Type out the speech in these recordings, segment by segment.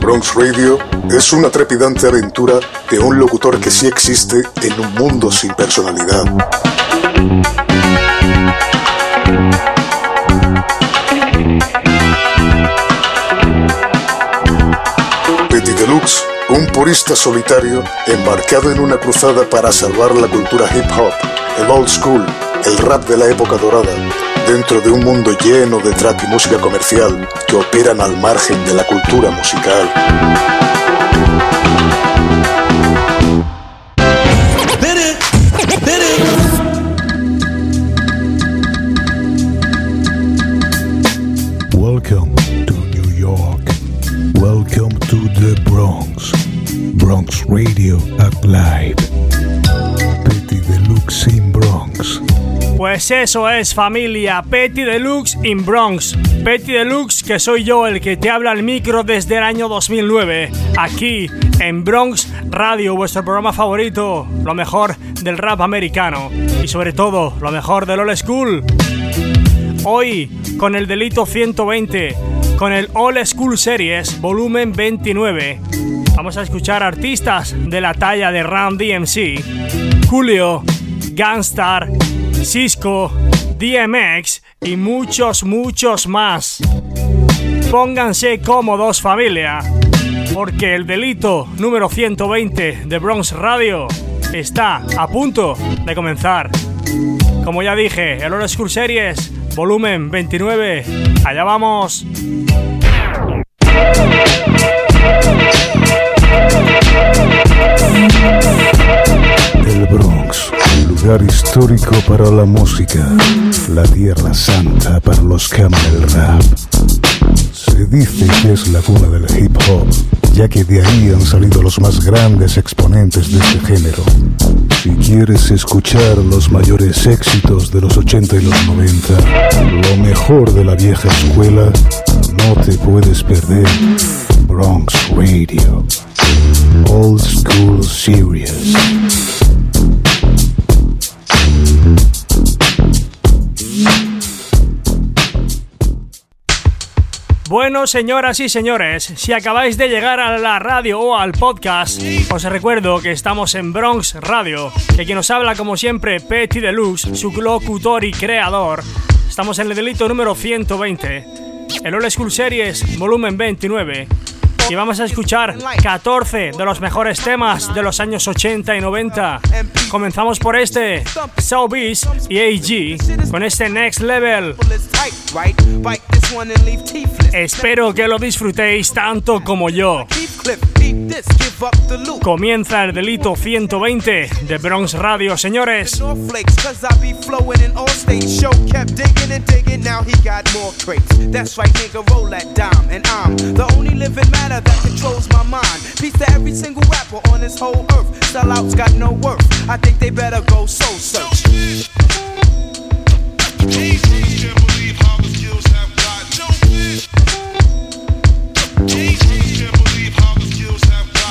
Bronx Radio es una trepidante aventura de un locutor que sí existe en un mundo sin personalidad. Un purista solitario embarcado en una cruzada para salvar la cultura hip hop, el old school, el rap de la época dorada, dentro de un mundo lleno de trap y música comercial que operan al margen de la cultura musical. Eso es familia, Petty Deluxe in Bronx. Petty Deluxe, que soy yo el que te habla al micro desde el año 2009, aquí en Bronx Radio, vuestro programa favorito, lo mejor del rap americano y sobre todo lo mejor del old school. Hoy, con el delito 120, con el All School Series, volumen 29, vamos a escuchar artistas de la talla de Ram DMC, Julio, Gunstar, Cisco, DMX y muchos, muchos más. Pónganse cómodos familia, porque el delito número 120 de Bronx Radio está a punto de comenzar. Como ya dije, el All School Series, volumen 29, allá vamos. Lugar histórico para la música, la tierra santa para los que aman el rap. Se dice que es la cuna del hip hop, ya que de ahí han salido los más grandes exponentes de este género. Si quieres escuchar los mayores éxitos de los 80 y los 90, lo mejor de la vieja escuela, no te puedes perder Bronx Radio. Old School Series. Bueno, señoras y señores, si acabáis de llegar a la radio o al podcast, os recuerdo que estamos en Bronx Radio, que quien nos habla como siempre, Petty Deluxe, su locutor y creador. Estamos en el delito número 120, el All School Series, volumen 29. Y vamos a escuchar 14 de los mejores temas de los años 80 y 90. Comenzamos por este, Soulbeast y AG, con este Next Level. Espero que lo disfrutéis tanto como yo. Comienza el delito 120 de Bronx Radio, señores. that controls my mind. Peace to every single rapper on this whole earth. Sellouts got no worth. I think they better go soul search.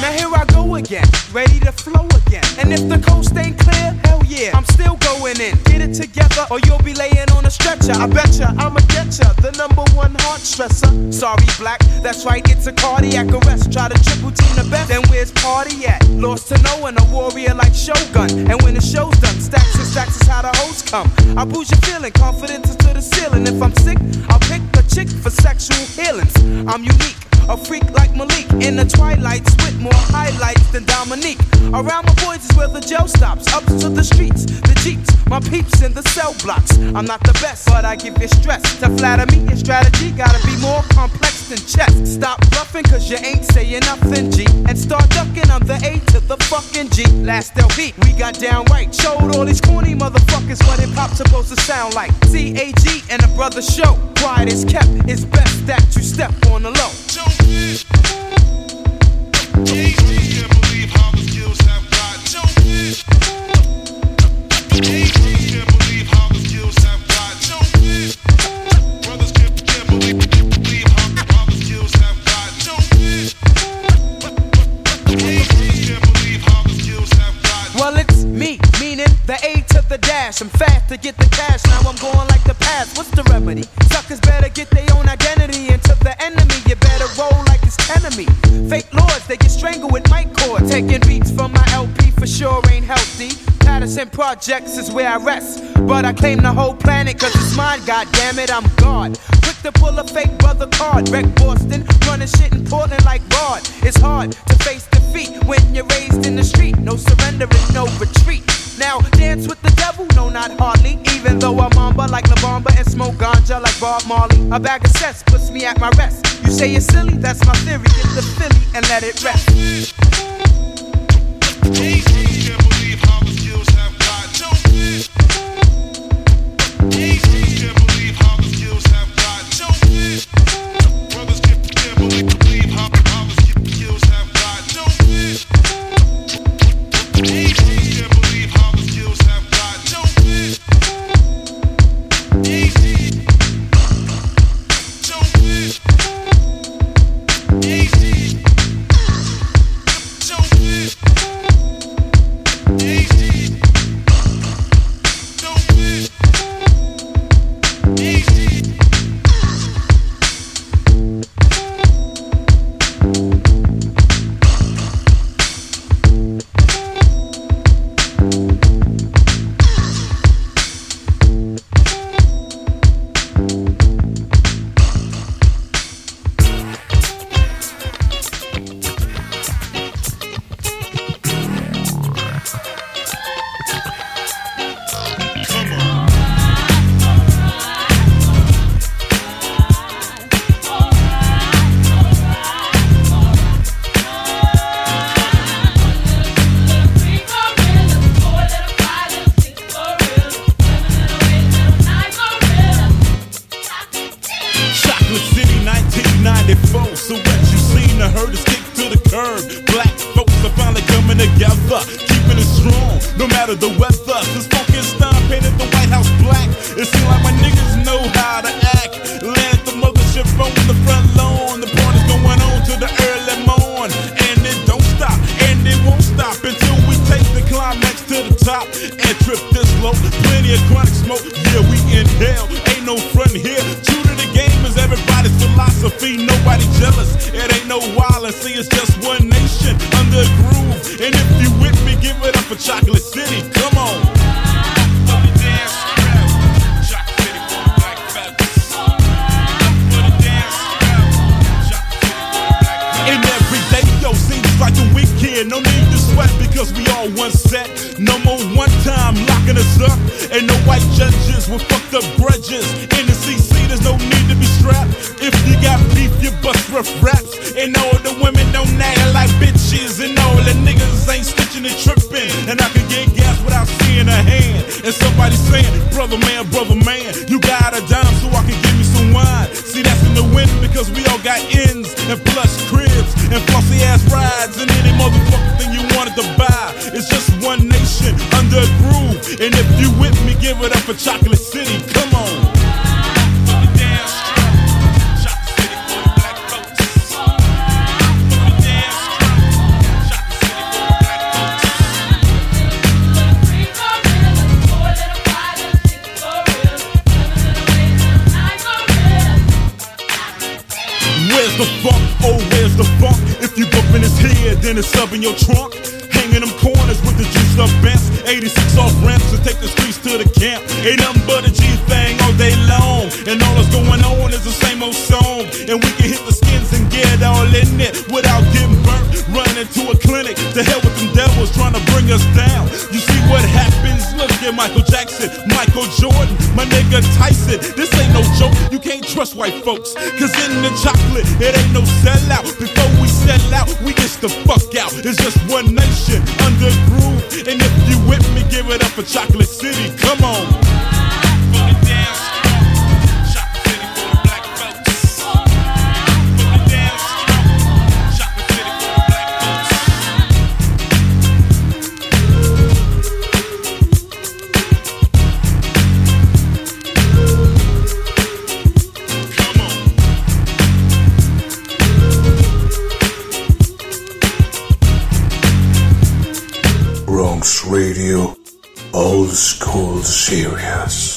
Now here I go again, ready to flow again. And if the coast ain't clear, hell yeah, I'm still going in. Get it together, or you'll be laying on a stretcher. I betcha I'ma get ya, the number one heart stressor. Sorry, black, that's right, it's a cardiac arrest. Try to triple team the best, then where's party at? Lost to no one, a warrior like Shogun. And when the show's done, stacks and stacks is how the hoes come. I boost your feeling, confidence to the ceiling. If I'm sick, I'll pick a chick for sexual healings. I'm unique. A freak like Malik in the twilights with more highlights than Dominique. Around my boys is where the jail stops. Up to the streets, the jeeps, my peeps in the cell blocks. I'm not the best, but I give you stress. To flatter me, your strategy gotta be more complex than chess. Stop bluffing, cause you ain't saying nothing, G. And start ducking, I'm the A to the fucking G. Last LP, we got down right. Showed all these corny motherfuckers what hip hop's supposed to sound like. CAG and a brother show. Quiet is kept, it's best that you step on the low. Well, it's me, meaning the A to the dash. I'm fast to get the cash. Now I'm going like the past. What's the remedy? Suckers better get their own identity. Roll like it's enemy. Fake lords, they get strangled with mic cord. Taking beats from my LP for sure ain't healthy. Patterson Projects is where I rest. But I claim the whole planet cause it's mine, god damn it, I'm God. Quick to pull a fake brother card. Wreck Boston, running shit in Portland like Rod. It's hard to face defeat when you're raised in the street. No surrender and no retreat. Now dance with the devil, no not hardly. Even though I'm mamba like La Bamba and smoke ganja like Bob Marley. A bag of cess puts me at my rest. You say you're silly, that's my theory. Get the Philly and let it rest. top and trip this low. Plenty of chronic smoke, yeah, we inhale. Ain't no front here. True to the game is everybody's philosophy. Nobody jealous. It ain't no wild. See, it's just one nation under groove. And if you with me, give it up for chocolate. white folks. Cause in the chocolate, it ain't no sellout. Before we sell out, we get the fuck out. It's just one nation under groove. And if you with me, give it up for Chocolate City. Come on. Fuck it down. was called Sirius.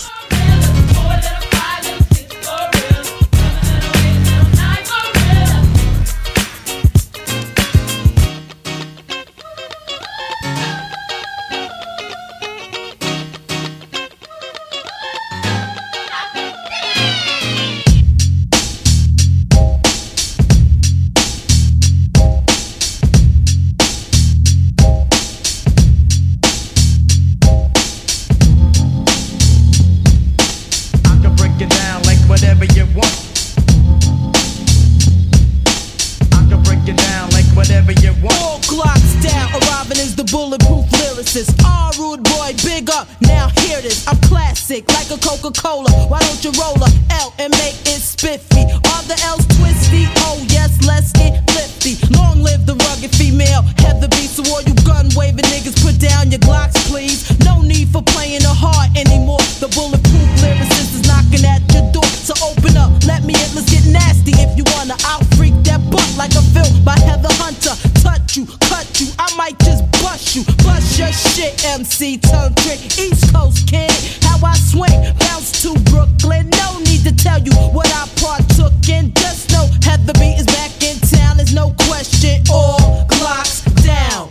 Just shit, MC turn trick, East Coast kid. How I swing, bounce to Brooklyn. No need to tell you what I partook in. Just know Heather B is back in town. There's no question. All Glocks down.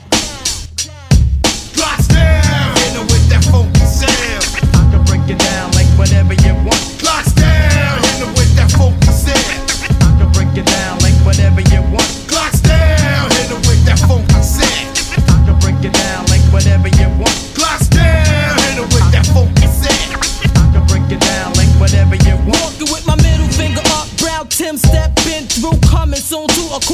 Glocks down. Hit with that funky sound. I can break it down like whatever you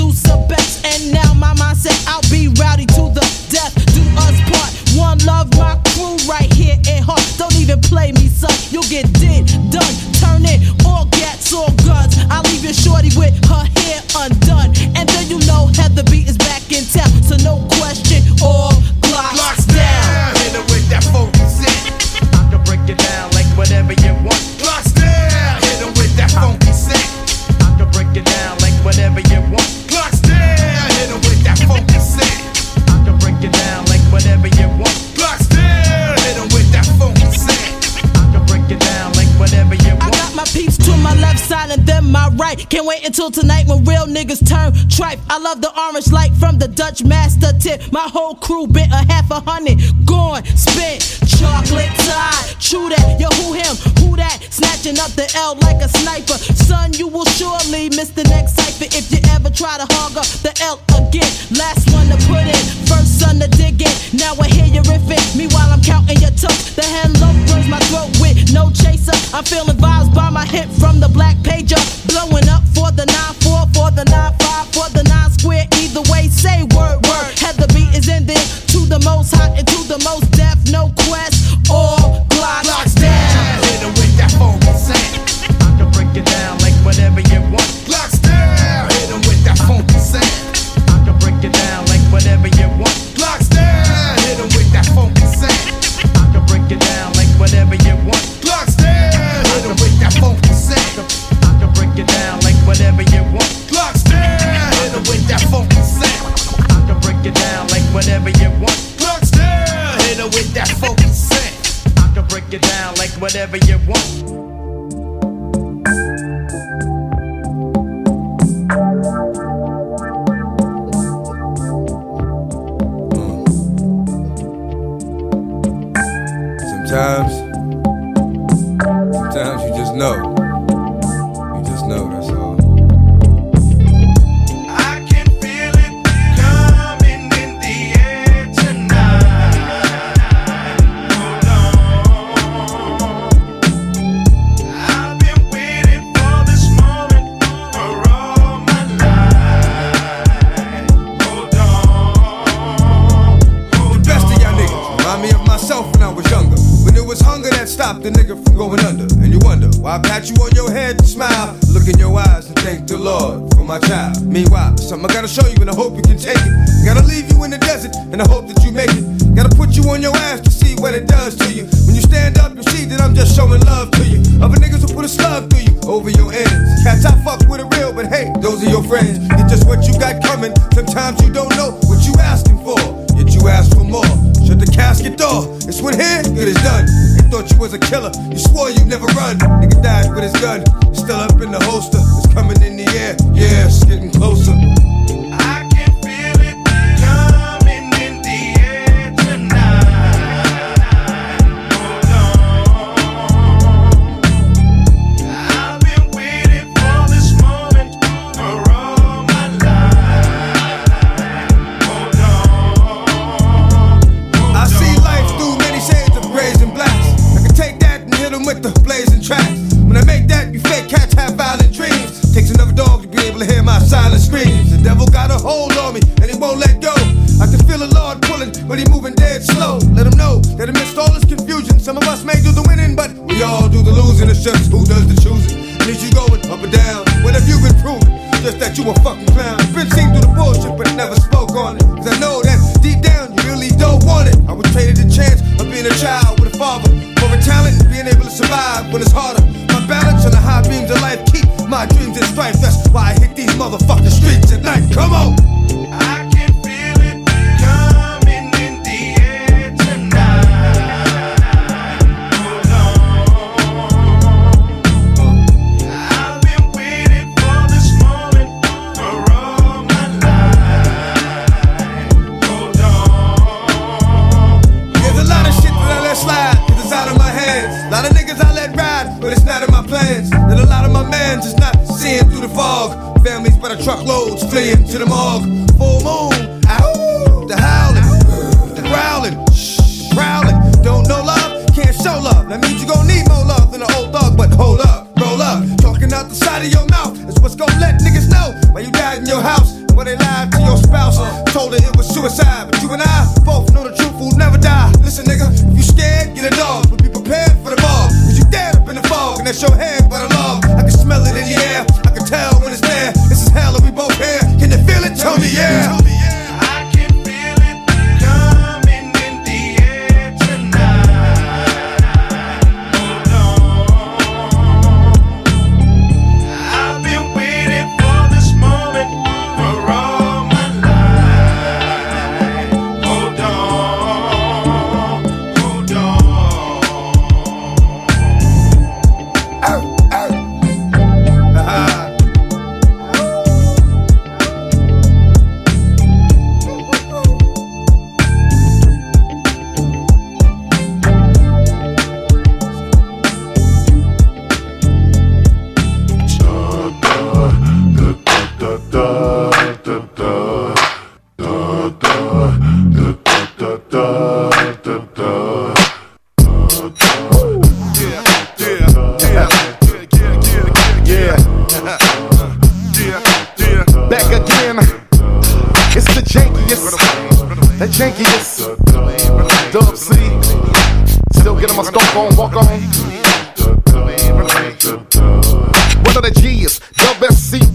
produce the best. And now my mindset, I'll be rowdy to the death. Do us part. One love, my crew right here in heart. Don't even play me, son. You'll get did, done. Turn it, all gats, all guns. I leave your shorty with her hair undone. And then you know Heather B is whole crew bent a half a hundred, gone, spent, chocolate tie. True that, yo, who him? Who that? Snatching up the L like a sniper. Son, you will surely miss the next cipher if you ever try to hog up the L again. Last one to put in, first son to dig in. Now I hear you riffing. Meanwhile, I'm counting your toes. The hand low burns my throat with no chaser. I'm feeling vibes by my hip from the black pager. Blowing up for the 9-4, for the 9-5, for the 9 square. Either way, say word, word. Had the beat is ending to the most hot and to the most deaf. No quest or whatever you want. Down. Hit it with that funky sound. I can break it down like whatever you want. Sometimes, sometimes you just know. I pat you on your head and smile. Look in your eyes and thank the Lord for my child. Meanwhile, something I gotta show you and I hope you can take it. Gotta leave you in the desert and I hope that you make it. Gotta put you on your ass to see what it does to you. When you stand up, you see that I'm just showing love to you. Other niggas will put a slug through you over your ends. Cats I fuck with it real, but hey, those are your friends. It's just what you got coming. Sometimes you don't know Casket door. It's when here, good done. They thought you was a killer. You swore you'd never run. Nigga died with his gun. Still up in the holster. It's coming in the air. Yeah, it's getting closer. Some of us may do the winning, but we all do the losing. It's just who does the choosing. And is you going up or down? What have you been proving? Just that you a fucking clown. Been seen through the bullshit, but never spoke on it. Cause I know that deep down you really don't want it. I would trade the chance of being a child with a father. For a talent being able to survive when it's harder. My balance on the high beams of life keep my dreams in strife. That's why I hit these motherfucking streets at night. Come on! The jankiest. Dub C. Still getting my stomp on, walk on.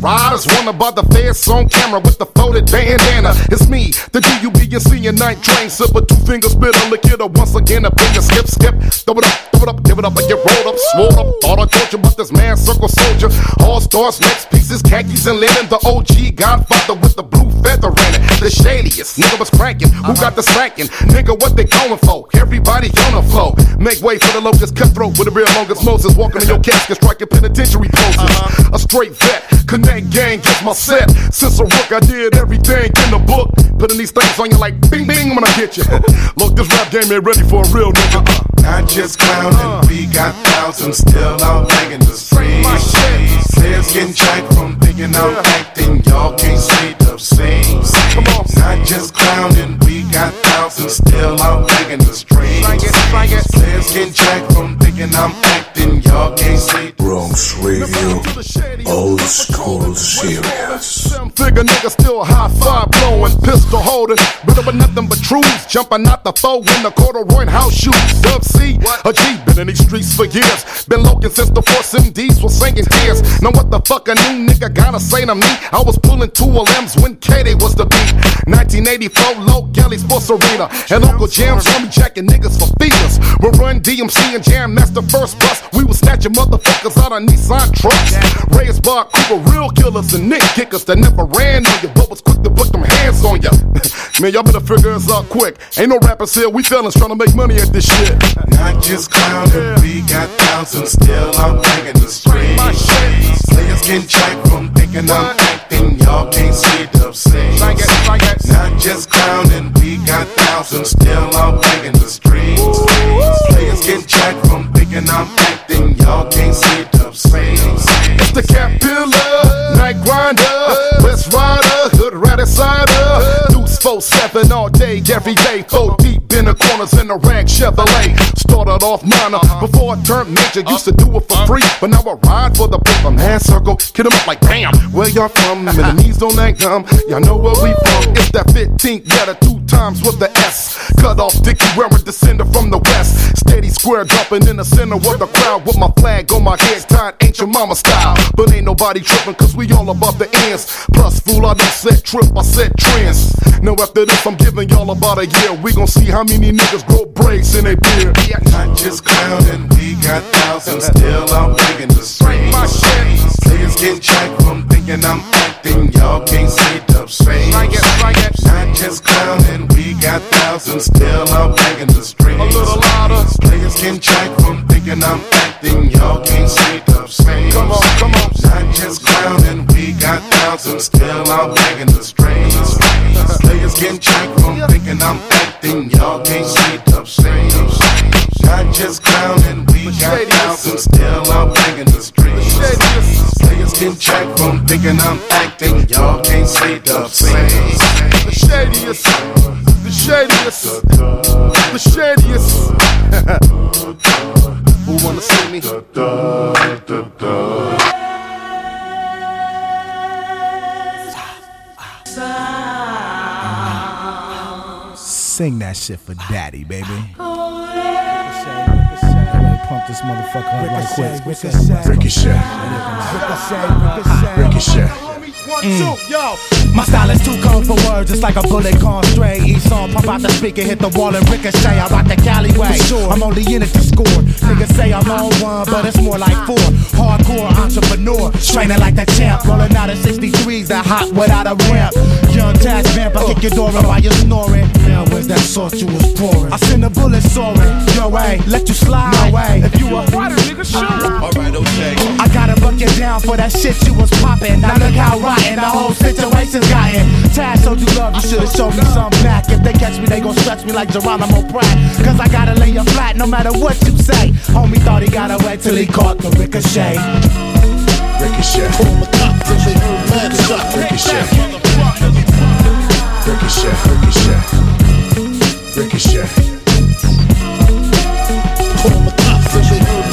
Riders, wanna by the feds on camera with the folded bandana. It's me, the D-U-B-U-C and night train Sip a two finger spitter, lick it up once again, in your skip, skip. Throw it up, throw it up, give it up, I get rolled up, swole up. Thought I told you about this man, circle soldier. All stars, next pieces, khakis and linen. The OG godfather with the blue feather in it. The shadiest, nigga was cranking. Who uh-huh. got the smacking? Nigga, what they going for? Everybody on the flow. Make way for the locust cutthroat with the real longest Moses. Walking in your casket, striking penitentiary poses. Uh-huh. A straight vet, connect gang, gets my set. Since a rook, I did everything in the book. Putting these things on you like bing bing when I get you. Look, this rap game ain't ready for a real nigga. Not just clowning, we got thousands still out banging the streets. Players getting jacked from thinking I'm acting, y'all can't say the same. Come on. Not just clowning, we got thousands still out banging the streets. Slang it. Players getting jacked from thinking I'm acting, y'all can't say Bronx Radio, old school serious. figure nigga still high five blowing, pistol holding, but with nothing but truths. Jumping out the foe in the corduroy house shoes. Dub C, a G, been in these streets for years. Been looking since the Force MDs was singing tears. Now what the fuck a new nigga gotta say to me? I was pulling two LMs when Katie was the beat. 1984, low Gelly Sports Arena. And Uncle Jam saw me jacking niggas for feelers. We run DMC and Jam, that's the first bus. We was snatching motherfuckers out of Nissan trucks. Raised by Cooper, real killers and Nick kickers that never ran on you, but was quick to put them hands on you. Man, y'all better figure this out quick. Ain't no rappers here, we fellas trying to make money at this shit. Not just clowning, we got thousands still out banging the streets. Players can check from thinking I'm acting, y'all can't see the scenes. Not just clowning, we got thousands still out banging the streets. Players can check from thinking I'm acting, y'all can't see the scenes. It's the cat pillar, Deuce 4-7 all day, every day, four deep in the corners in the rag Chevrolet. Started off minor uh-huh. before I turned major, used to do it for uh-huh. free, but now I ride for the paper man circle. Kid 'em up like bam, where y'all from? And the knees on that gum, y'all know where we from. It's that 15th letter, two times with the S. Cut off Dickie wearing descender from the west. Steady square jumping in the center of the crowd with my flag on my head, tied ancient mama style. But ain't nobody tripping, cause we all above the ends. Plus, fool, I don't set trip, I set trends. After this, I'm giving y'all about a year. We gon' see how many niggas grow braids in their beard. Not just clowning, we got thousands still out banging the streets. My shit. Players get checked from thinking I'm acting, y'all can't see the scenes. Not just clowning, we got thousands still out banging the streets. A little louder. Players can check from thinking I'm acting, y'all can't see the scenes. Come on, come on. Not just clowning, we got thousands still out banging the streets. Players can check from thinking I'm acting, y'all can't see the scenes. Not just clowning, we got thousands still out banging the streets. Players can check from thinking I'm acting, y'all can't see the scenes. The shadiest, the shadiest, the shadiest. Who wanna see me? Sing that shit for daddy, baby. Pump this motherfucker up right quick. Ricochet. Ricochet. My style is too cold for words, it's like a bullet gone stray. Each song pump out the speaker, hit the wall and ricochet. I rock the alleyway. I'm only in it to score. Niggas say I'm on one, but it's more like four. Hardcore entrepreneur, straining like the champ. Rolling out of 63s, that hot without a ramp. Young Tash vamp, I kick your door in while you're snoring. Now where's that sauce you was pouring? I send a bullet soaring. Your way, let you slide. No way. If you a Alright, okay. I gotta buck you down for that shit you was poppin'. Now look how rotten the whole situation's gotten. Tash showed you love, you should've showed me some back. If they catch me, they gon' stretch me like Geronimo Pratt. Cause I gotta lay you flat no matter what you say. Homie thought he got away till he caught the ricochet. Ricochet. Pull the cop till they heard man shot. Ricochet. On the quiet Ricochet. Ricochet. Hold the clock, ricochet.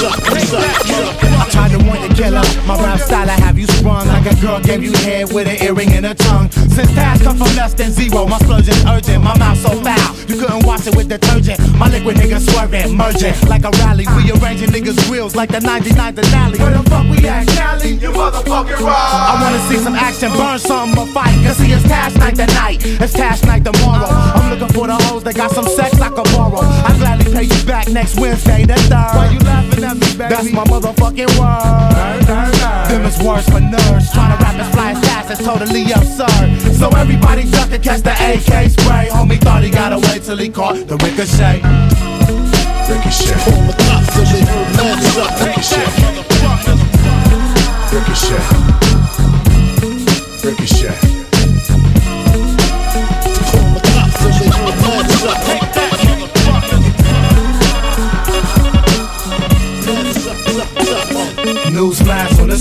I tried to warn you, killer. My rap style, I have you sprung like a girl gave you head with an earring and a tongue. Since past come from less than zero, my splurgeon's urgent. My mouth so foul, you couldn't wash it with detergent. My liquid niggas swerving, merging like a rally. We arranging niggas' grills like the 99 Denali. Where the fuck we at, Cali? You motherfucking right. I wanna see some action, burn something or fight. Cause see, it's task night tonight, it's task night tomorrow. I'm looking for the hoes that got some sex I could borrow. I gladly pay you back next Wednesday, the third. Why you laughing at me, baby? That's my motherfucking word. Them is words for nerds. Trying to rap as fly as fast is totally absurd. So everybody duck and catch the AK spray. Homie thought he got away till he caught the ricochet. Ricochet. Ricochet.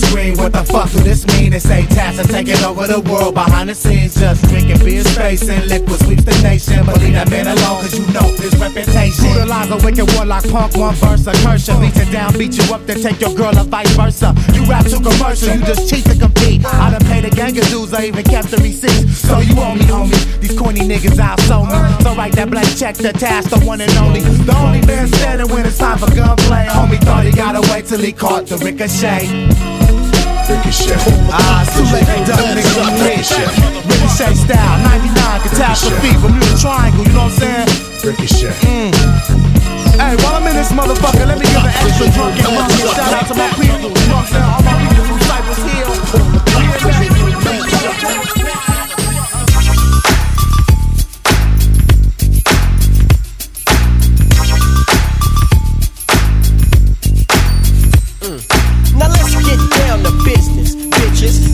The what the fuck do this mean? to say tasks are taking over the world behind the scenes. Just drinking beer, space, and liquid sweeps the nation. But leave that man alone, cause you know his reputation. Brutalize a wicked warlock punk, one verse, a curse. Beat you down, beat you up, then take your girl or vice versa. You rap too commercial, you just cheat to compete. I done paid a gang of dues, I even kept the receipts. So you owe me, homie. These corny niggas outsold me. So write that blank check to task, the one and only. The only man standing when it's time for gunplay. Homie thought he gotta wait till he caught the ricochet. Ricochet. Ah, too late, done, nigga. Ricochet. Ricochet style, 99 catastrophe, Bermuda Triangle, you know what I'm saying? Ricochet. Mm. Hey, while I'm in this motherfucker, let me give an extra drunken monkey shout out to my people. You know what I'm saying? All my people from Cypress Hill.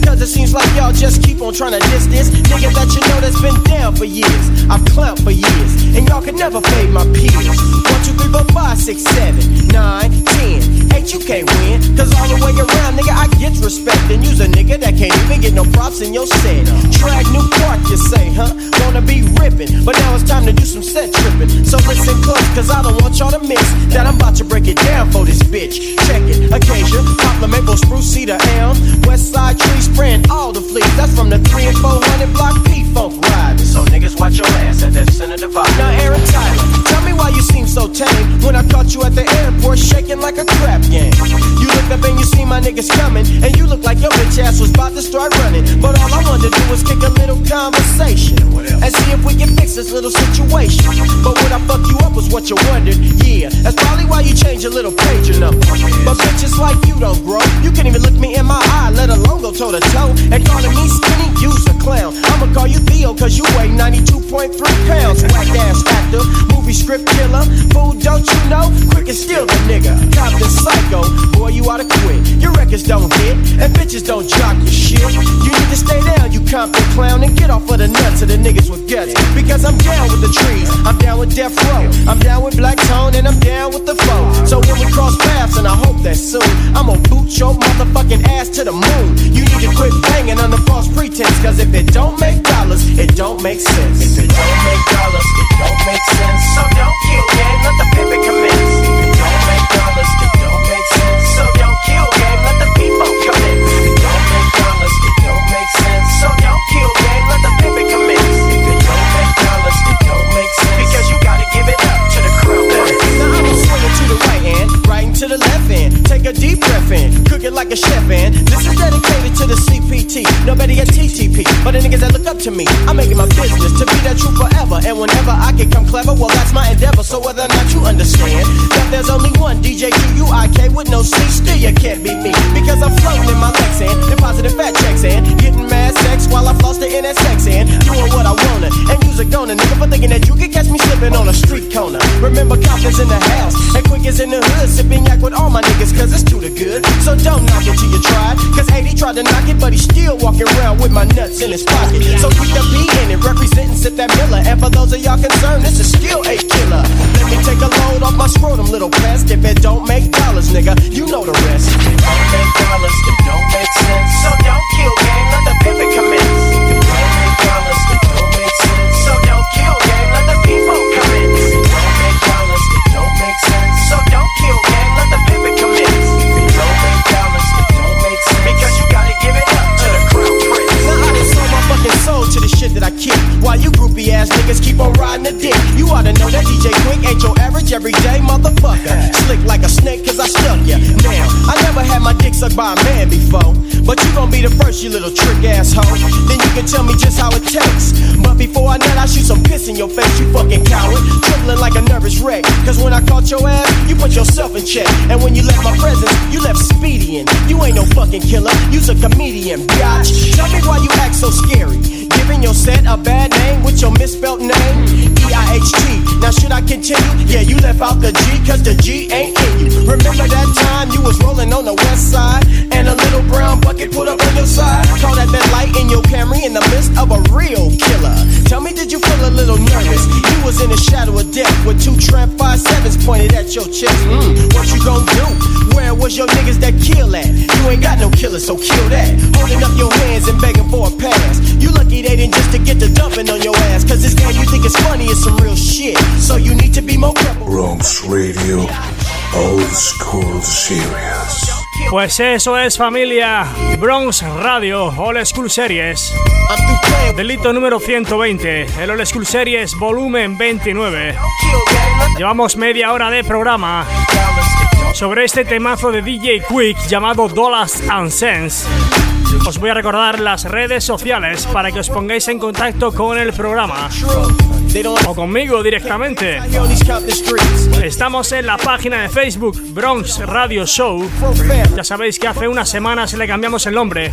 no y'all just keep on trying to diss this nigga that you know that's been down for years. I've clowned for years, and y'all can never fade my peers. One, two, three, four, five, six, seven, nine, ten. Eight, you can't win, cause all the way around, nigga, I get respect. And use a nigga that can't even get no props in your set. Drag new park, you say, huh? Wanna be ripping, but now it's time to do some set tripping. So listen close, cause I don't want y'all to miss that I'm about to break it down for this bitch. Check it, poplar, maple, spruce, cedar, elm, west side tree, spraying all the fleas. That's from the 3 and 400 block P Funk ride. So niggas watch your ass at that center divide. Now Aaron Tyler, tell me why you seem so tame when I caught you at the airport shaking like a crap game. You look up and you see my niggas coming, and you look like your bitch ass was about to start running. But all I wanted to do was kick a little conversation and see if we can fix this little situation. But what I fuck you up was what you wondered. Yeah, that's probably why you changed your little pager number. But bitches like you don't grow. You can't even look me in my eye, let alone go toe to toe. And calling me skinny, you's a clown. I'ma call you Theo, cause you weigh 92.3 pounds. Whack ass actor, movie script killer. Fool, don't you know? Quick and steal the nigga. Compton psycho, boy, you oughta quit. Your records don't hit, and bitches don't jock your shit. You need to stay down, you Compton clown, and get off of the nuts of the niggas with guts. Because I'm down with the trees, I'm down with Death Row, I'm down with Black Tone, and I'm down with the flow. So when we cross paths, and I hope that soon, I'ma boot your motherfucking ass to the moon. You need to quit banging on the false pretense, cause if it don't make dollars, it don't make sense. If it don't make dollars, it don't make sense. So don't kill game, let the pivot commence. Don't make dollars, a deep breath in, cook it like a chef and this is dedicated to the CPT. Nobody at TTP, but the niggas that look up to me. I'm making my business to be that true forever. And whenever I can come clever, well, that's my endeavor. So whether or not you understand that there's only one DJ QUIK with no C, still you can't beat me. Because I'm floating in my Lexan, depositing fat checks and getting mad sex while I floss the NSX and doing what I wanna. And use a gonna, nigga, for thinking that you can catch me slipping on a street corner. Remember, is in the hood, sipping yak with all my niggas, cause it's too the good. So don't knock it till you try, cause 80 tried to knock it, but he's still walking around with my nuts in his pocket. So keep the beat in it, representing Sip that Miller. And for those of y'all concerned, this is still a killer. Let me take a load off my scrotum, little pest. If it don't make dollars, nigga, you know the rest. If it don't make dollars, it don't make sense. So DJ Quik ain't your average everyday motherfucker. Slick like a snake cause I stuck ya. Now, I never had my dick sucked by a man before. But you gon' be the first, you little trick asshole. Then you can tell me just how it tastes. But before I nut, I shoot some piss in your face, you fucking coward. Trembling like a nervous wreck. Cause when I caught your ass, you put yourself in check. And when you left my presence, you left speedian. You ain't no fucking killer, you's a comedian, biatch. Tell me why you act so scary. Giving your set a bad name with your misspelled name. E-I-H-T. Now should I continue? Yeah, you left out the G cause the G ain't in you. Remember that time you was rolling on the west side and a little brown bucket put up on your side? Caught that that light in your Camry in the midst of a real killer. Tell me, did you feel a little nervous? You was in the shadow of death with two tramp five sevens pointed at your chest. Mm, what you gonna do? Where was your niggas that kill at? You ain't got no killer, so kill that. Holding up your hands and begging for a pass. You lucky they didn't just to get the dumping on your ass. Cause this game you think is funny is some real shit. So you need to be more careful. Bronx Radio, old school serious. Pues eso es familia Bronx Radio Old School Series Delito número 120 El Old School Series volumen 29 Llevamos media hora de programa Sobre este temazo de DJ Quick llamado Dollars and Cents os voy a recordar las redes sociales para que os pongáis en contacto con el programa o conmigo directamente. Estamos en la página de Facebook Bronx Radio Show. Ya sabéis que hace unas semanas le cambiamos el nombre.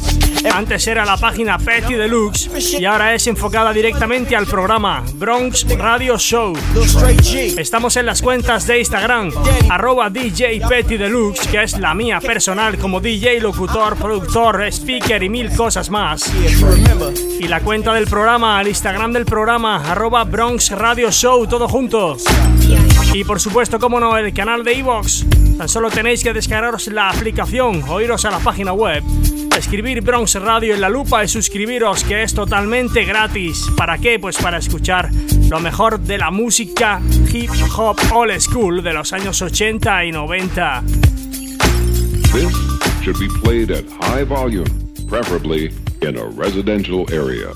Antes era la página Petty Deluxe y ahora es enfocada directamente al programa Bronx Radio Show. Estamos en las cuentas de Instagram, arroba DJ Petty Deluxe, que es la mía personal como DJ, locutor, productor, speaker y mil cosas más. Y la cuenta del programa, el Instagram del programa, arroba Bronx Radio Show, todo junto. Y por supuesto, como no, el canal de Evox. Tan solo tenéis que descargaros la aplicación o iros a la página web, escribir Bronx Radio en la lupa y suscribiros, que es totalmente gratis. ¿Para qué? Pues para escuchar lo mejor de la música hip hop old school de los años 80 y 90. This should be played at high volume, preferably in a residential area.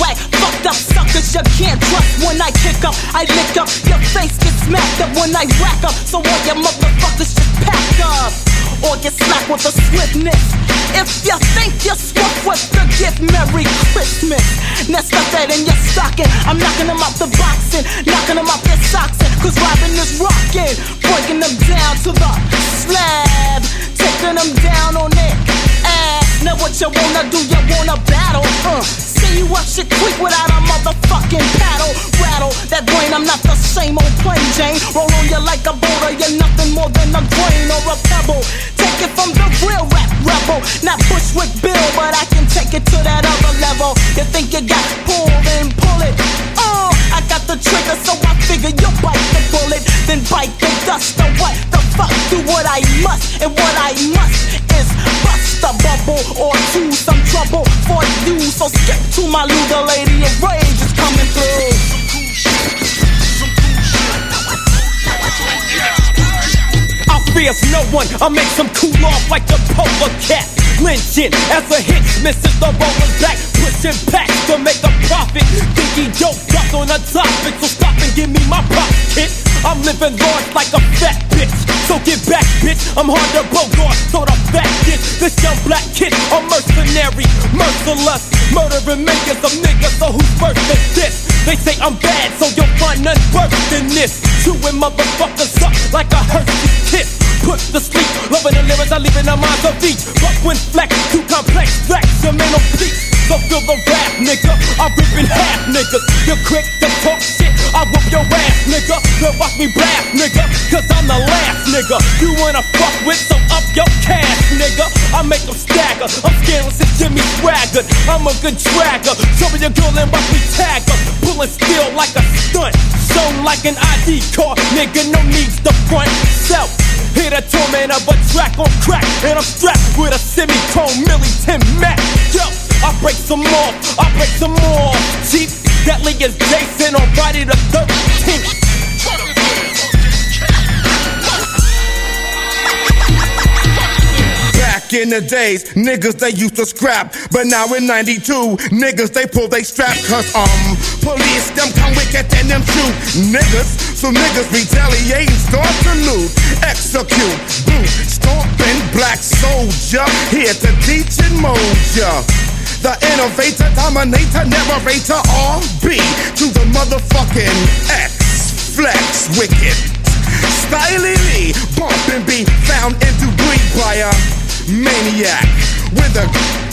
Whack. Fucked up suckers you can't trust when I kick up. I lick up, your face gets smacked up when I rack up. So all your motherfuckers just pack up or get slapped with a swiftness. If you think you're swift with the gift, Merry Christmas. Now stuff that in your stocking. I'm knocking them out the boxing, knocking them out their socks. Cause Robin is rocking, breaking them down to the slab, taking them down on it. Ass. Now what you wanna do? You wanna battle? Uh, see you up shit quick without a motherfucking paddle. Rattle that brain, I'm not the same old plain Jane. Roll on you like a boulder, you're nothing more than a grain or a pebble. Take it from the real rap rebel, not Bushwick Bill, but I can take it to that other level. You think you got pull, then pull it. Uh, I got the trigger, so I figure you'll bite the bullet, then bite the dust. Or what the fuck? Do what I must, and what I must is bust a bubble or choose some trouble for you. So skip to my luda lady and rage is coming through. I fears no one. I make some cool off like the polar cat. Lynching as a hit, misses the roller's back, pushing back to make a profit. Think he up on a topic, so stop and give me my pop kit. I'm living large like a fat bitch, so get back, bitch. I'm hard to bogart, so the fact is, this young black kid, a mercenary, merciless, murdering millions of niggas. So who's worse than this? They say I'm bad, so you'll find none worse than this. Chewing motherfuckers up like a Hershey's kiss. Put to sleep, loving the lyrics, I leave in the minds of each. But when flex, too complex, flex, your man on peace. So feel the rap, nigga. I rip in half, niggas. You're quick to talk shit. I whoop your ass, nigga. Then watch me blast, nigga. Cause I'm the last, nigga. You wanna fuck with, so up your cash, nigga. I make them stagger. I'm scaling since Jimmy Swaggart. I'm a good dragger. Me your girl and watch me tag her. Pulling steel like a stunt. Shown like an ID card, nigga. No needs to front self. Hear the torment of a track on crack, and I'm strapped with a semi-chrome Millington Mac. Yo, I break some more, I break some more. Cheap, deadly as Jason on Friday the 13th. Back in the days, niggas they used to scrap, but now in 92, niggas they pull they strap, cause um, police them come wicked and them shoot niggas, so niggas retaliate and start to loot, execute, boot, stomping black soldier, here to teach and mold ya. The innovator, dominator, narrator, RB to the motherfucking X, flex, wicked. Stylily, bumping be found into breed by a maniac with a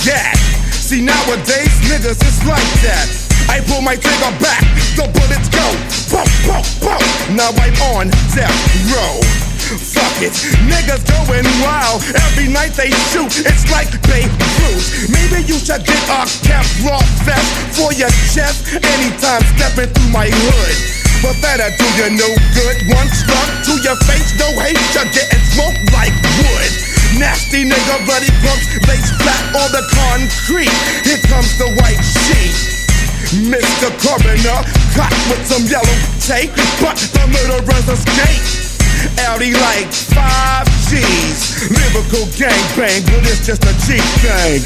gat. See nowadays niggas it's like that. I pull my trigger back, the bullets go. Boom, boom, boom. Now I'm on death row. Fuck it, niggas going wild. Every night they shoot, it's like Babe Ruth. Maybe you should get a Kevlar vest for your chest anytime stepping through my hood. But that'll do you no good. One struck to your face, no hate, you're getting smoked like wood. Nasty nigga, bloody punks, lay flat on the concrete. Here comes the white sheet. Mr. Coroner, caught with some yellow tape, but the murderers escape. Audi like five G's. Lyrical gangbang, but it's just a cheap thing.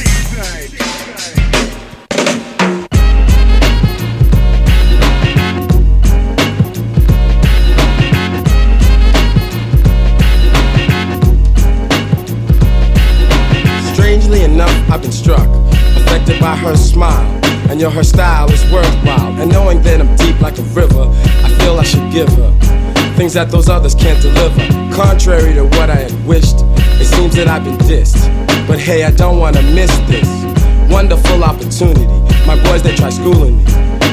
Strangely enough, I've been struck, affected by her smile. And yo, her style is worthwhile. And knowing that I'm deep like a river, I feel I should give her things that those others can't deliver. Contrary to what I had wished, it seems that I've been dissed. But hey, I don't wanna miss this wonderful opportunity. My boys, they try schooling me.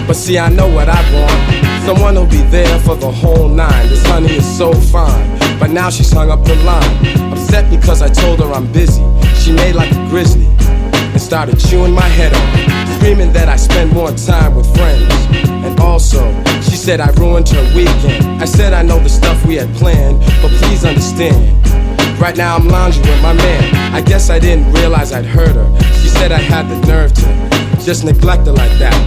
But see, I know what I want. Someone who'll be there for the whole nine. This honey is so fine. But now she's hung up the line. Upset because I told her I'm busy. She made like a grizzly and started chewing my head off. Screaming that I spend more time with friends. And also, she said I ruined her weekend. I said I know the stuff we had planned, but please understand. Right now I'm lounging with my man. I guess I didn't realize I'd hurt her. She said I had the nerve to just neglect her like that.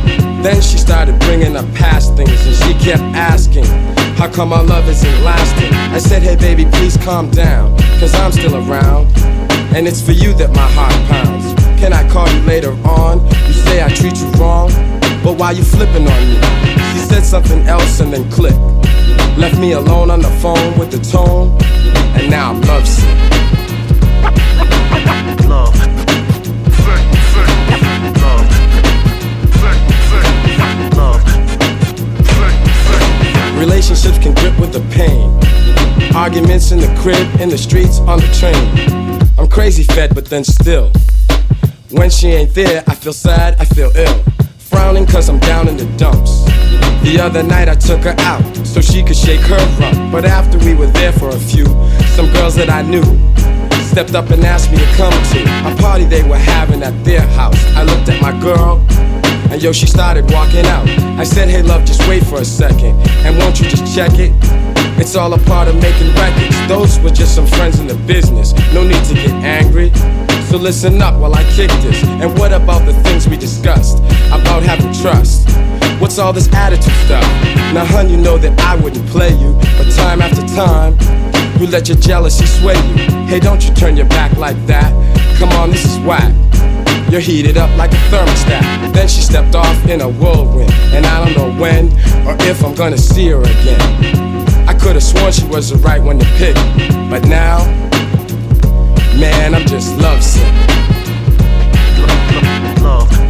Then she started bringing up past things and she kept asking, How come our love isn't lasting? I said, Hey baby, please calm down, cause I'm still around. And it's for you that my heart pounds. Can I call you later on? You say I treat you wrong, but why you flipping on me? She said something else and then clicked. Left me alone on the phone with the tone, and now I'm lovesick. Love. Relationships can grip with the pain. Arguments in the crib, in the streets, on the train. I'm crazy fed, but then still. When she ain't there, I feel sad, I feel ill. Frowning cause I'm down in the dumps. The other night I took her out so she could shake her rump. But after we were there for a few, some girls that I knew stepped up and asked me to come to a party they were having at their house. I looked at my girl, and yo, she started walking out. I said, hey love, just wait for a second, and won't you just check it? It's all a part of making records. Those were just some friends in the business. No need to get angry. So listen up while I kick this. And what about the things we discussed? About having trust. What's all this attitude stuff? Now, hun, you know that I wouldn't play you, but time after time, you let your jealousy sway you. Hey, don't you turn your back like that. Come on, this is whack. You're heated up like a thermostat. Then she stepped off in a whirlwind, and I don't know when or if I'm gonna see her again. I could have sworn she was the right one to pick, but now, man, I'm just lovesick. Love. This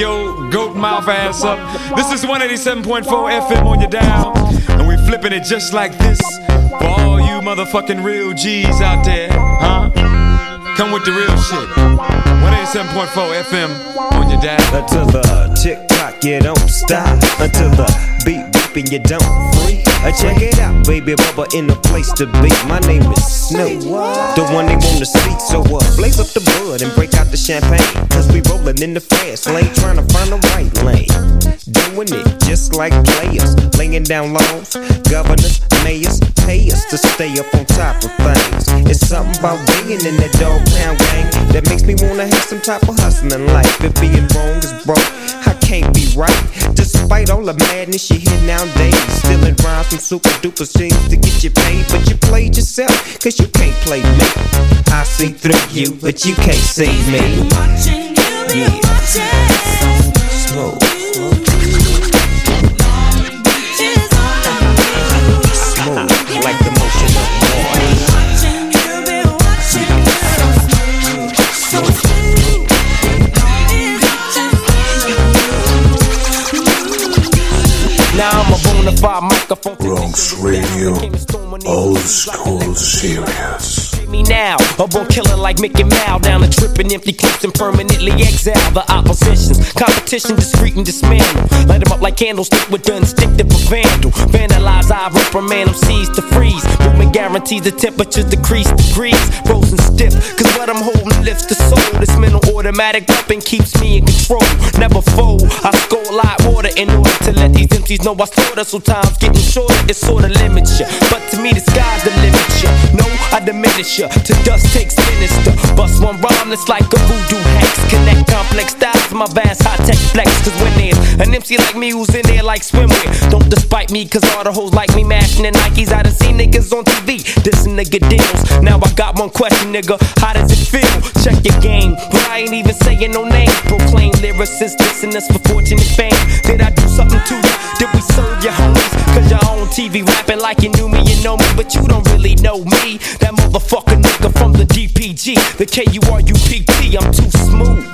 yo goat mouth ass up. This is 187.4 FM on your dial. And we flipping it just like this for all you motherfucking real G's out there. Huh? Come with the real shit. 187.4 FM on your dial. Until the tick tock, you don't stop. Until the beat beep and you don't freak. Uh, check it out, baby Bubba in the place to be. My name is Snoop, the one they wanna see. So uh, blaze up the bud and break out the champagne. Cause we rolling in the fast lane, trying to find the right lane. Doing it just like players, laying down laws. Governors, mayors, pay us to stay up on top of things. It's something about being in that Dogg Pound gang that makes me wanna have some type of hustling life. If being wrong is broke, I can't be right. Despite all the madness you hear nowadays, stealing rhymes from super duper scenes to get you paid, but you played yourself, cause you can't play me. I see through you, but you can't see me. Yeah. Bronx Radio, old school series me now. A born killer like Mickey Mouse. Down the trip empty clips and permanently exile the oppositions. Competition discreet and dismantle. Light them up like candlestick with the instinctive of vandal. Vandalize, I reprimand them, seize to freeze. Movement guarantees the temperature decrease degrees. Frozen stiff, cause what I'm holding lifts the soul. This mental automatic weapon keeps me in control. Never fold. I score like water in order to let these empties know I slaughter. So time's getting shorter, it sorta limits you. But to me, the sky's the limit, you. No, I diminish you to dust takes sinister. Bust one rhyme that's like a voodoo hex. Connect complex styles my vast high tech flex. Cause when there's an MC like me who's in there like swimwear, don't despite me cause all the hoes like me mashing the Nikes. I done seen niggas on TV, this nigga deals. Now I got one question, nigga. How does it feel? Check your game, but I ain't even saying no name. Proclaim lyricists dissing us for fortune and fame. Did I do something to you? Did we serve your homies? Cause you're on TV rapping like you knew me, you know me, but you don't really know me. That motherfucker nigga from the DPG, the KURUPT, I'm too smooth.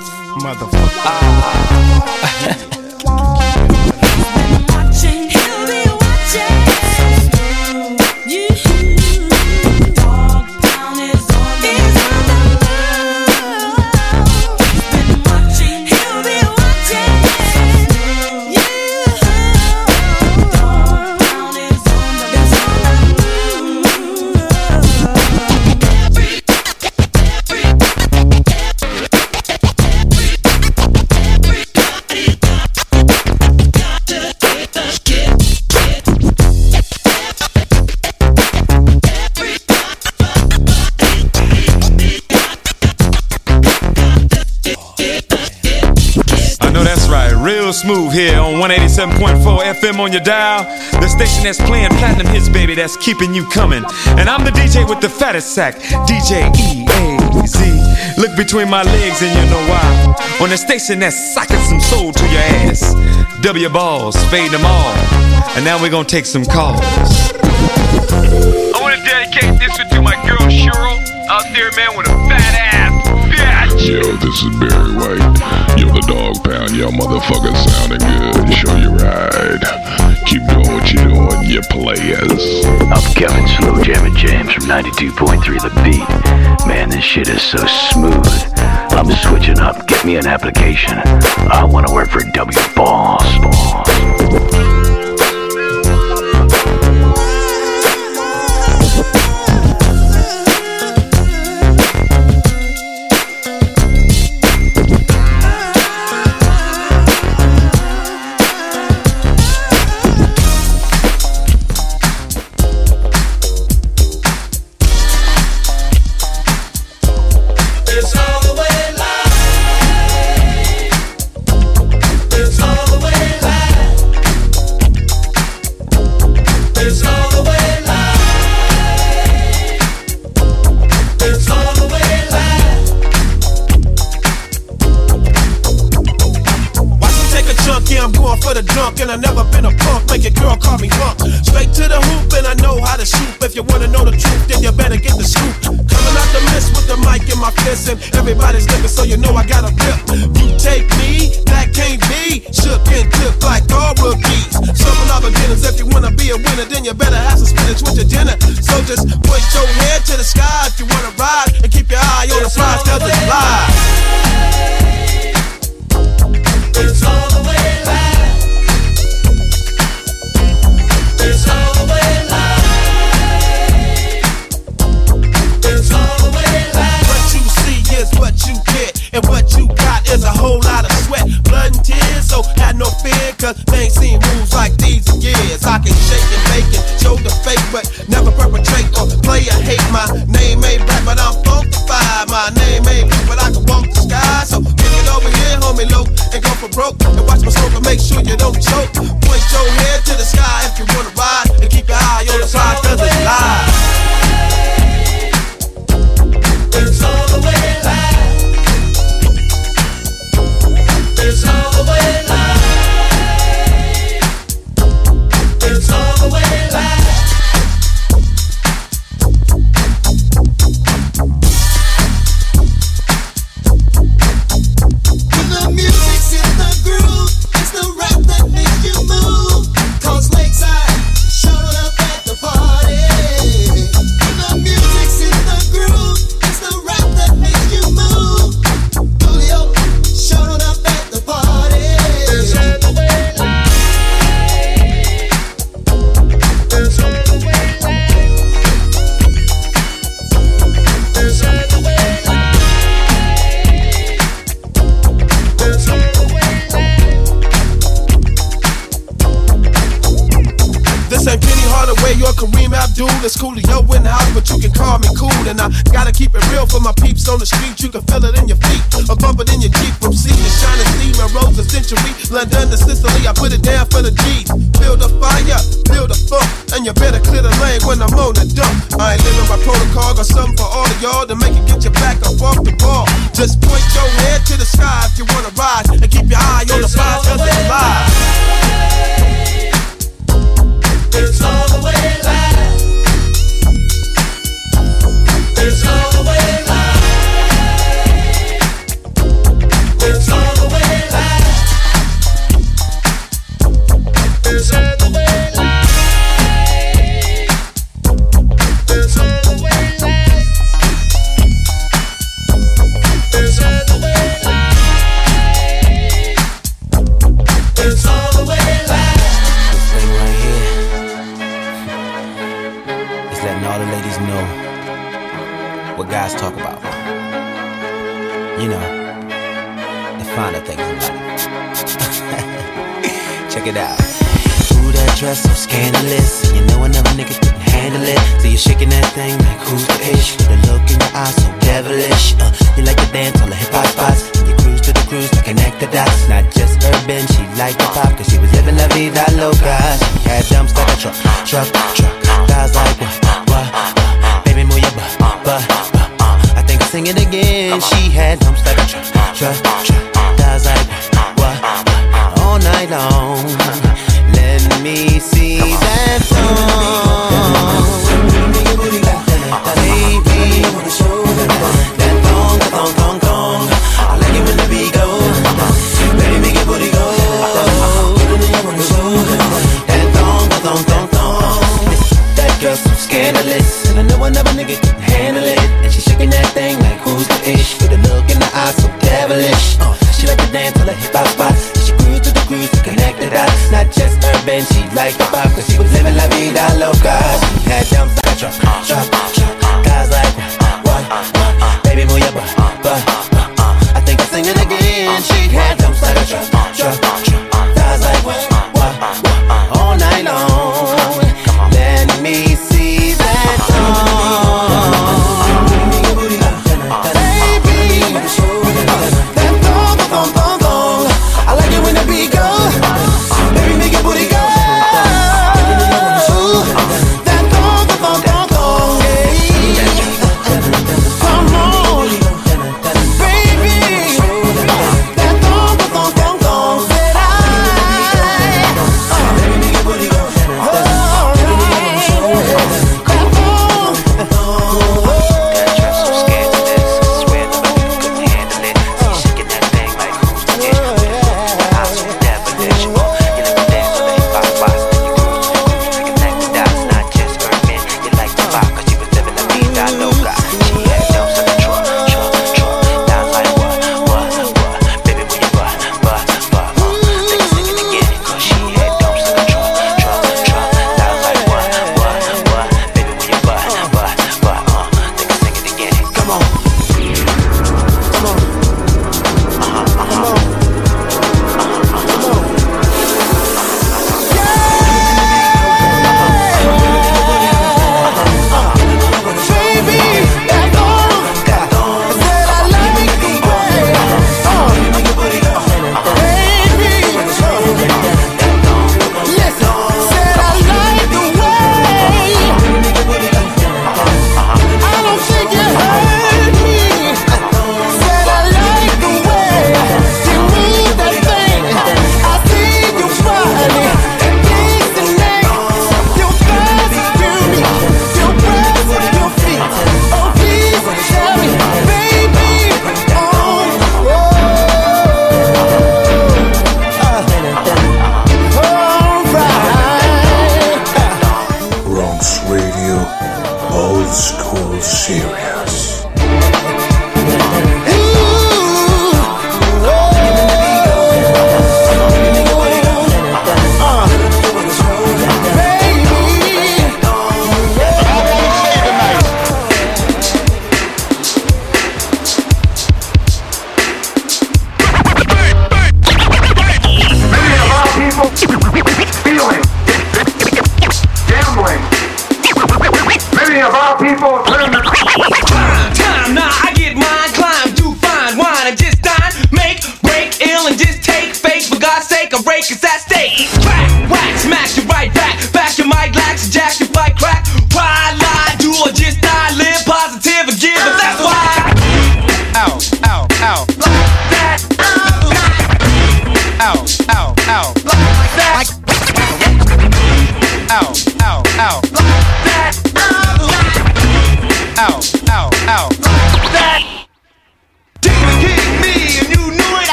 Motherfucker. Ah. dial. The station that's playing platinum hits, baby, that's keeping you coming. And I'm the DJ with the fattest sack, DJ EAZ. Look between my legs and you know why. On the station that's socking some soul to your ass. W your balls, fade them all. And now we're gonna take some calls. I wanna dedicate this one to my girl Cheryl out there, man, with a fat ass. Yo, this is Barry White. Yo, the Dogg Pound. Yo, motherfucker sounding good. Show you ride. Doing you're doing, you players. I'm Kevin Slow Jammin' James from 92.3 The Beat. Man, this shit is so smooth. I'm switching up. Get me an application. I want to work for W. Boss. Never perpetrate or play a hate my name ain't see that little guy. She had dumps like a truck, truck, truck. Thighs like what, what. Baby, move your butt, butt, butt. Uh. I think I sing it again. She had dumps like a truck, truck.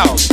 Ow.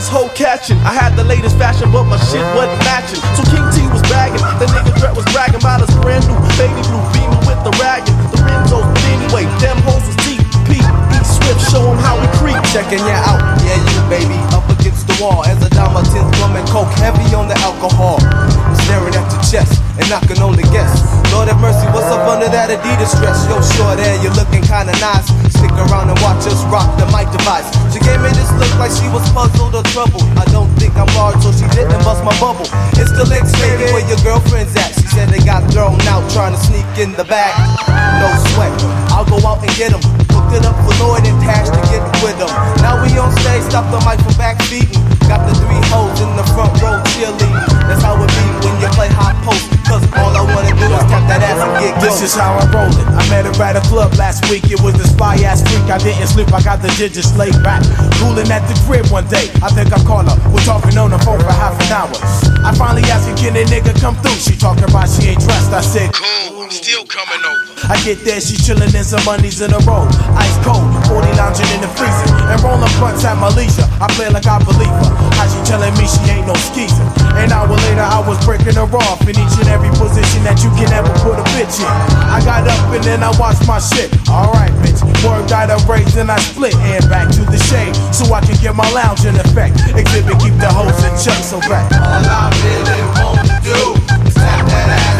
Was hoe catching. I had the latest fashion, but my shit wasn't matching. So King T was bagging, the nigga threat was bragging about his brand new baby blue beamer with the ragging. The Renzos, but anyway, them hoes was TP. Each Swift, show him how we creep. Checking you out, yeah, you baby, up against the wall as a dime a tenth and coke, heavy on the alcohol. Staring at your chest and I can only guess. Lord have mercy, what's up under that Adidas dress? Yo, short hair, you're looking kinda nice. Stick around and watch us rock the mic device. Bubble. It's the Lex baby, where your girlfriend's at. She said they got thrown out trying to sneak in the back. No sweat, I'll go out and get 'em. Hooked it up for Lloyd and Tash to get with 'em. Now we on stage, stop the mic from backbeating. Got the three hoes in the front row cheerleading. That's how it be when you play hot post. Cause all I wanna do is tap that ass and get This ghost. is how I roll met her at a club last week. It was this fly ass freak. I didn't sleep. I got the digits laid back. Cooling at the crib one day. I think I called her. We're talking on the phone for half an hour. I finally asked her, can a nigga come through? She talking about she ain't dressed. I said, Cool, I'm still coming over. I get there, she chillin' in some money's in a row. Ice cold, 40 lounging in the freezer. And rollin' blunts at my leisure. I play like I believe her. How she telling me she ain't no skeezer. An hour later, I was breaking her off in each and every position that you can ever put a bitch in. I got up and then I watched my shit. Alright, bitch. Word got up raised and I split and back to the shade so I can get my lounge in effect. Xzibit keep the hoes in check, so back. All I really want to do is tap that ass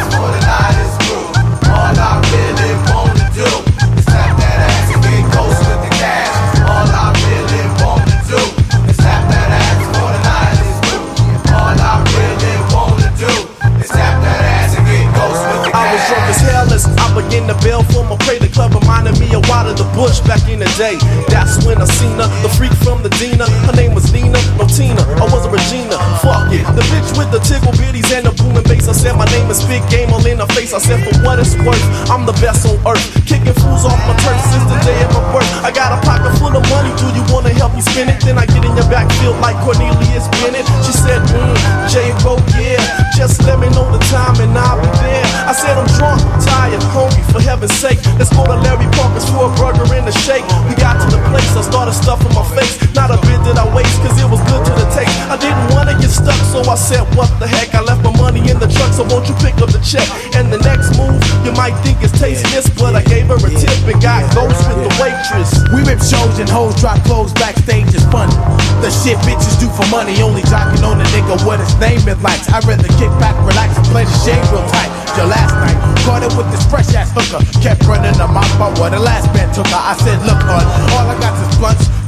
I began to bail for my prey. The club reminded me of in the Bush back in the day. That's when I seen her, the freak from the Dina. Her name was Nina, no Tina. I was a Regina. Fuck it. The bitch with the tickle bitties and the booming bass. I said my name is Big Game all in her face. I said for what it's worth, I'm the best on earth. Kicking fools off my turf since the day of my birth. I got a pocket full of money. Do you wanna help me spend it? Then I get in your backfield like Cornelius Bennett. She said, mm, J-Ro, yeah. Just let me know the time and I'll be there. I said I'm drunk, tired, hungry, for heaven's sake. Let's go to Larry Parker's for a burger and a shake. We got to the place, I started stuffing my face. Not a bit did I waste, cause it was good to the taste. I didn't wanna get stuck, so I said, what the heck? I left my money in the truck, so won't you pick up the check? And the next move, you might think it's tasteless, but I gave her a tip and got ghost with the waitress. We rip shows and hoes drop clothes backstage is funny. The shit bitches do for money, only jocking on a nigga what his name is like. I'd rather kick back, relax, and play the shade real tight. Your last night, caught it with this fresh ass hooker. Kept running the mouth about what the last band took her. I said, look, hun, all I got is blunts.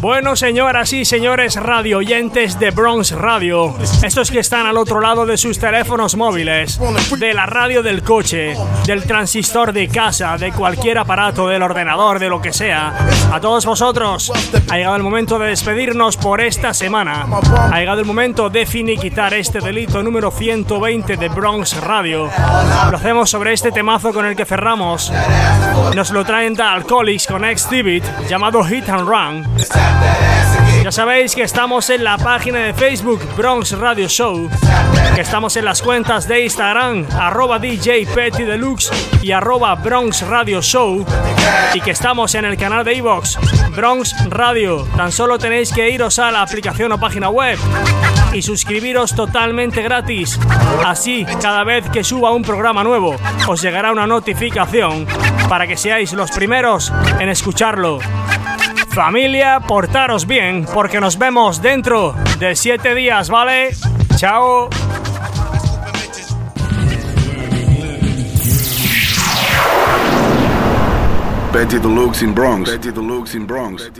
Bueno, señoras y señores radio oyentes de Bronx Radio, estos que están al otro lado de sus teléfonos móviles, de la radio del coche, del transistor de casa, de cualquier aparato, del ordenador, de lo que sea, a todos vosotros, ha llegado el momento de despedirnos por esta semana. Ha llegado el momento de finiquitar este delito número 120 de Bronx Radio. Lo hacemos sobre este temazo con el que cerramos. Nos lo traen The Alcoholics con ex llamado Hit and Run. Ya sabéis que estamos en la página de Facebook Bronx Radio Show, que estamos en las cuentas de Instagram arroba DJ Petty Deluxe y arroba Bronx Radio Show y que estamos en el canal de Evox Bronx Radio. Tan solo tenéis que iros a la aplicación o página web y suscribiros totalmente gratis. Así, cada vez que suba un programa nuevo, os llegará una notificación para que seáis los primeros en escucharlo. Familia, portaros bien, porque nos vemos dentro de siete días, ¿vale? Chao. Betty Deluxe in Bronx. Betty Deluxe in Bronx.